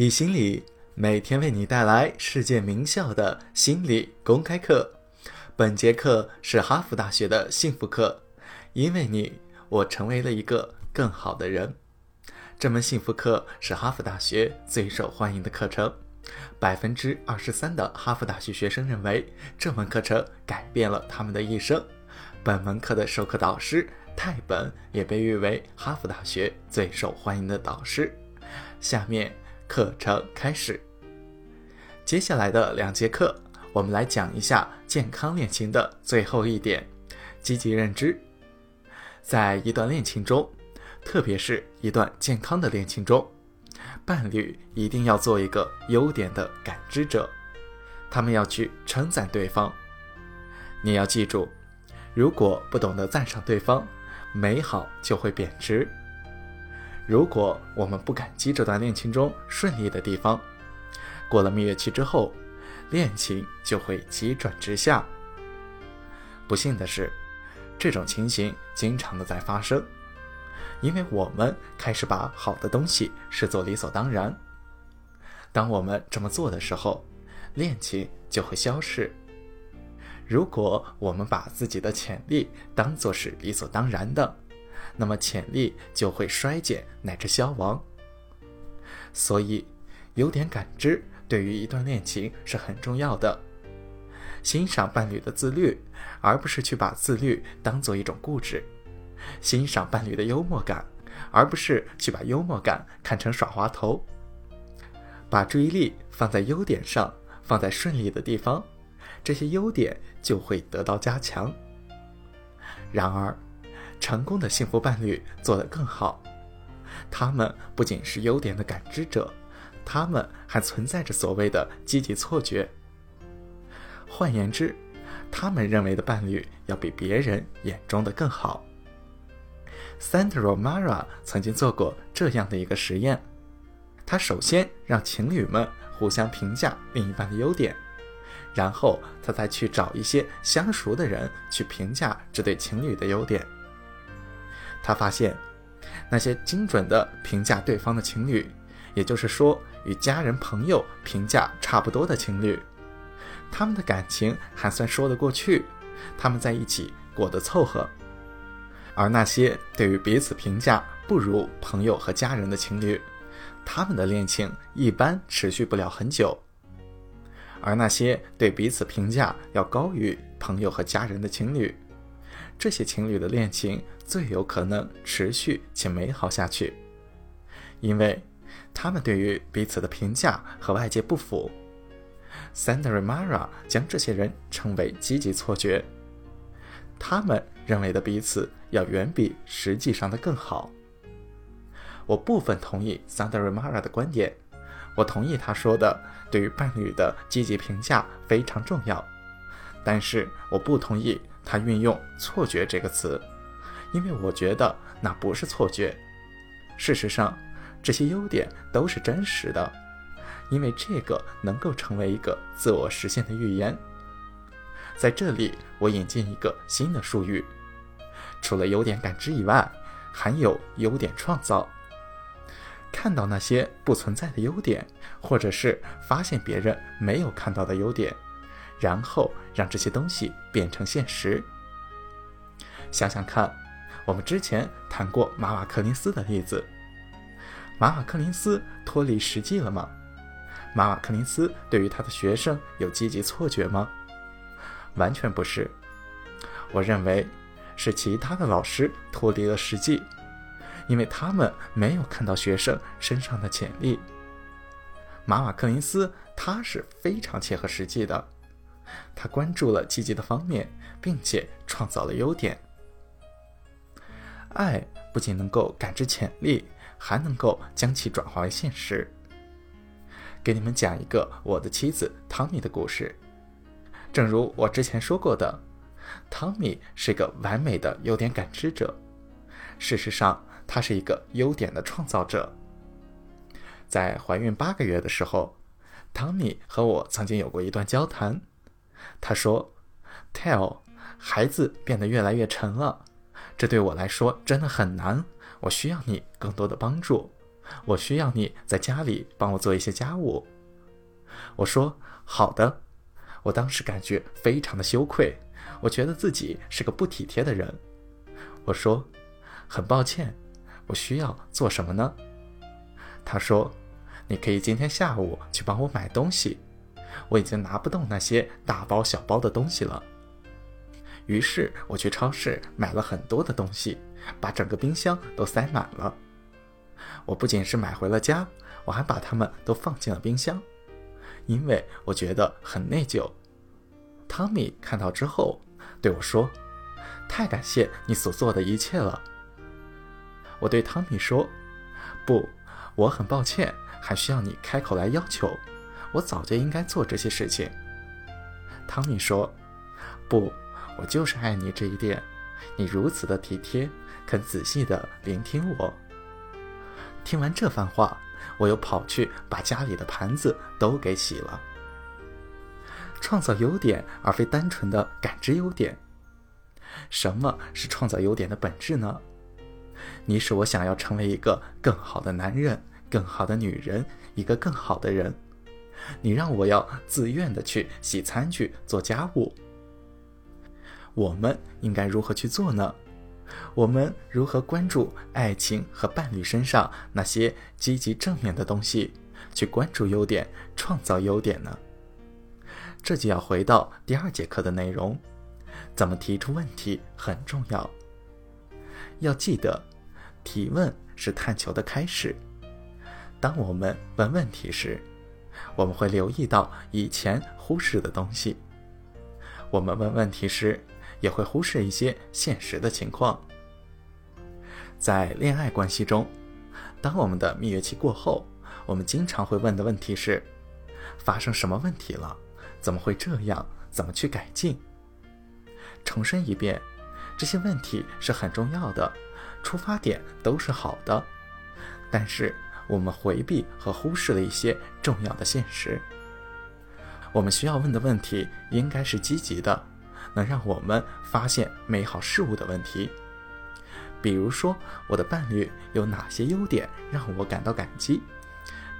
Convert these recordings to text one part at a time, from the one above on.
以心理每天为你带来世界名校的心理公开课。本节课是哈佛大学的幸福课，因为你，我成为了一个更好的人。这门幸福课是哈佛大学最受欢迎的课程，百分之二十三的哈佛大学学生认为这门课程改变了他们的一生。本门课的授课导师泰本也被誉为哈佛大学最受欢迎的导师。下面。课程开始。接下来的两节课，我们来讲一下健康恋情的最后一点——积极认知。在一段恋情中，特别是一段健康的恋情中，伴侣一定要做一个优点的感知者，他们要去称赞对方。你要记住，如果不懂得赞赏对方，美好就会贬值。如果我们不感激这段恋情中顺利的地方，过了蜜月期之后，恋情就会急转直下。不幸的是，这种情形经常的在发生，因为我们开始把好的东西视作理所当然。当我们这么做的时候，恋情就会消逝。如果我们把自己的潜力当作是理所当然的，那么潜力就会衰减乃至消亡。所以，优点感知对于一段恋情是很重要的。欣赏伴侣的自律，而不是去把自律当做一种固执；欣赏伴侣的幽默感，而不是去把幽默感看成耍滑头。把注意力放在优点上，放在顺利的地方，这些优点就会得到加强。然而，成功的幸福伴侣做得更好，他们不仅是优点的感知者，他们还存在着所谓的积极错觉。换言之，他们认为的伴侣要比别人眼中的更好。Sandra Mara 曾经做过这样的一个实验，他首先让情侣们互相评价另一半的优点，然后他再去找一些相熟的人去评价这对情侣的优点。他发现，那些精准的评价对方的情侣，也就是说与家人朋友评价差不多的情侣，他们的感情还算说得过去，他们在一起过得凑合；而那些对于彼此评价不如朋友和家人的情侣，他们的恋情一般持续不了很久；而那些对彼此评价要高于朋友和家人的情侣，这些情侣的恋情最有可能持续且美好下去，因为他们对于彼此的评价和外界不符。Sandra Mara 将这些人称为积极错觉，他们认为的彼此要远比实际上的更好。我部分同意 Sandra Mara 的观点，我同意他说的对于伴侣的积极评价非常重要，但是我不同意。他运用“错觉”这个词，因为我觉得那不是错觉。事实上，这些优点都是真实的，因为这个能够成为一个自我实现的预言。在这里，我引进一个新的术语：除了优点感知以外，还有优点创造。看到那些不存在的优点，或者是发现别人没有看到的优点。然后让这些东西变成现实。想想看，我们之前谈过马瓦克林斯的例子。马瓦克林斯脱离实际了吗？马瓦克林斯对于他的学生有积极错觉吗？完全不是。我认为是其他的老师脱离了实际，因为他们没有看到学生身上的潜力。马瓦克林斯他是非常切合实际的。他关注了积极的方面，并且创造了优点。爱不仅能够感知潜力，还能够将其转化为现实。给你们讲一个我的妻子汤米的故事。正如我之前说过的，汤米是个完美的优点感知者。事实上，他是一个优点的创造者。在怀孕八个月的时候，汤米和我曾经有过一段交谈。他说：“Tell，孩子变得越来越沉了，这对我来说真的很难。我需要你更多的帮助。我需要你在家里帮我做一些家务。”我说：“好的。”我当时感觉非常的羞愧，我觉得自己是个不体贴的人。我说：“很抱歉，我需要做什么呢？”他说：“你可以今天下午去帮我买东西，我已经拿不动那些大包小包的东西了。”于是我去超市买了很多的东西，把整个冰箱都塞满了。我不仅是买回了家，我还把它们都放进了冰箱。因为我觉得很内疚。汤米看到之后对我说：“太感谢你所做的一切了。”我对汤米说：“不，我很抱歉，还需要你开口来要求。我早就应该做这些事情。”汤米说：“不，我就是爱你这一点。你如此的体贴，肯仔细的聆听我。”听完这番话。我又跑去把家里的盘子都给洗了。创造优点，而非单纯的感知优点。什么是创造优点的本质呢？你使我想要成为一个更好的男人，更好的女人，一个更好的人。你让我要自愿的去洗餐具、做家务。我们应该如何去做呢？我们如何关注爱情和伴侣身上那些积极正面的东西，去关注优点，创造优点呢？这就要回到第二节课的内容，怎么提出问题很重要。要记得，提问是探求的开始。当我们问问题时，我们会留意到以前忽视的东西。我们问问题时，也会忽视一些现实的情况。在恋爱关系中，当我们的蜜月期过后，我们经常会问的问题是：发生什么问题了？怎么会这样？怎么去改进？重申一遍，这些问题是很重要的，出发点都是好的，但是我们回避和忽视了一些重要的现实。我们需要问的问题应该是积极的。能让我们发现美好事物的问题，比如说我的伴侣有哪些优点让我感到感激？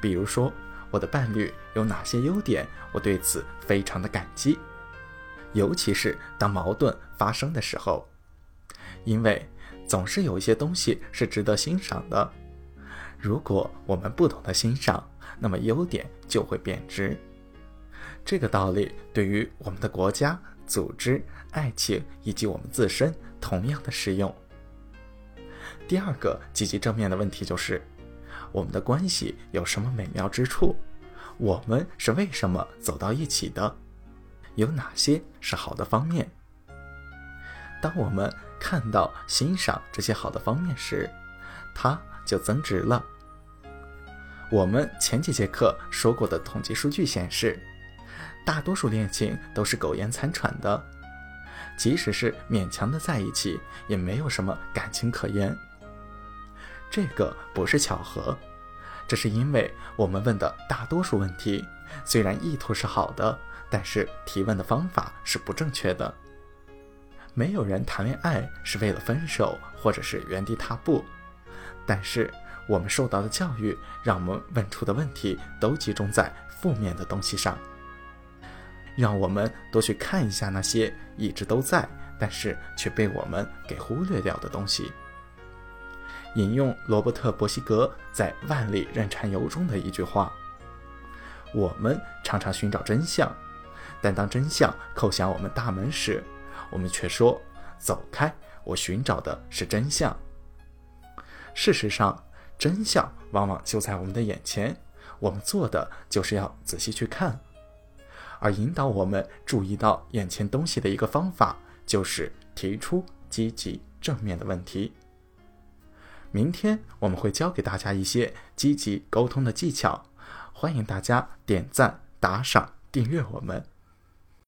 比如说我的伴侣有哪些优点，我对此非常的感激。尤其是当矛盾发生的时候，因为总是有一些东西是值得欣赏的。如果我们不懂得欣赏，那么优点就会贬值。这个道理对于我们的国家。组织、爱情以及我们自身同样的适用。第二个积极正面的问题就是：我们的关系有什么美妙之处？我们是为什么走到一起的？有哪些是好的方面？当我们看到、欣赏这些好的方面时，它就增值了。我们前几节课说过的统计数据显示。大多数恋情都是苟延残喘的，即使是勉强的在一起，也没有什么感情可言。这个不是巧合，这是因为我们问的大多数问题，虽然意图是好的，但是提问的方法是不正确的。没有人谈恋爱是为了分手或者是原地踏步，但是我们受到的教育，让我们问出的问题都集中在负面的东西上。让我们多去看一下那些一直都在，但是却被我们给忽略掉的东西。引用罗伯特·伯希格在《万里任禅游》中的一句话：“我们常常寻找真相，但当真相叩响我们大门时，我们却说‘走开，我寻找的是真相’。事实上，真相往往就在我们的眼前，我们做的就是要仔细去看。”而引导我们注意到眼前东西的一个方法，就是提出积极正面的问题。明天我们会教给大家一些积极沟通的技巧，欢迎大家点赞、打赏、订阅我们。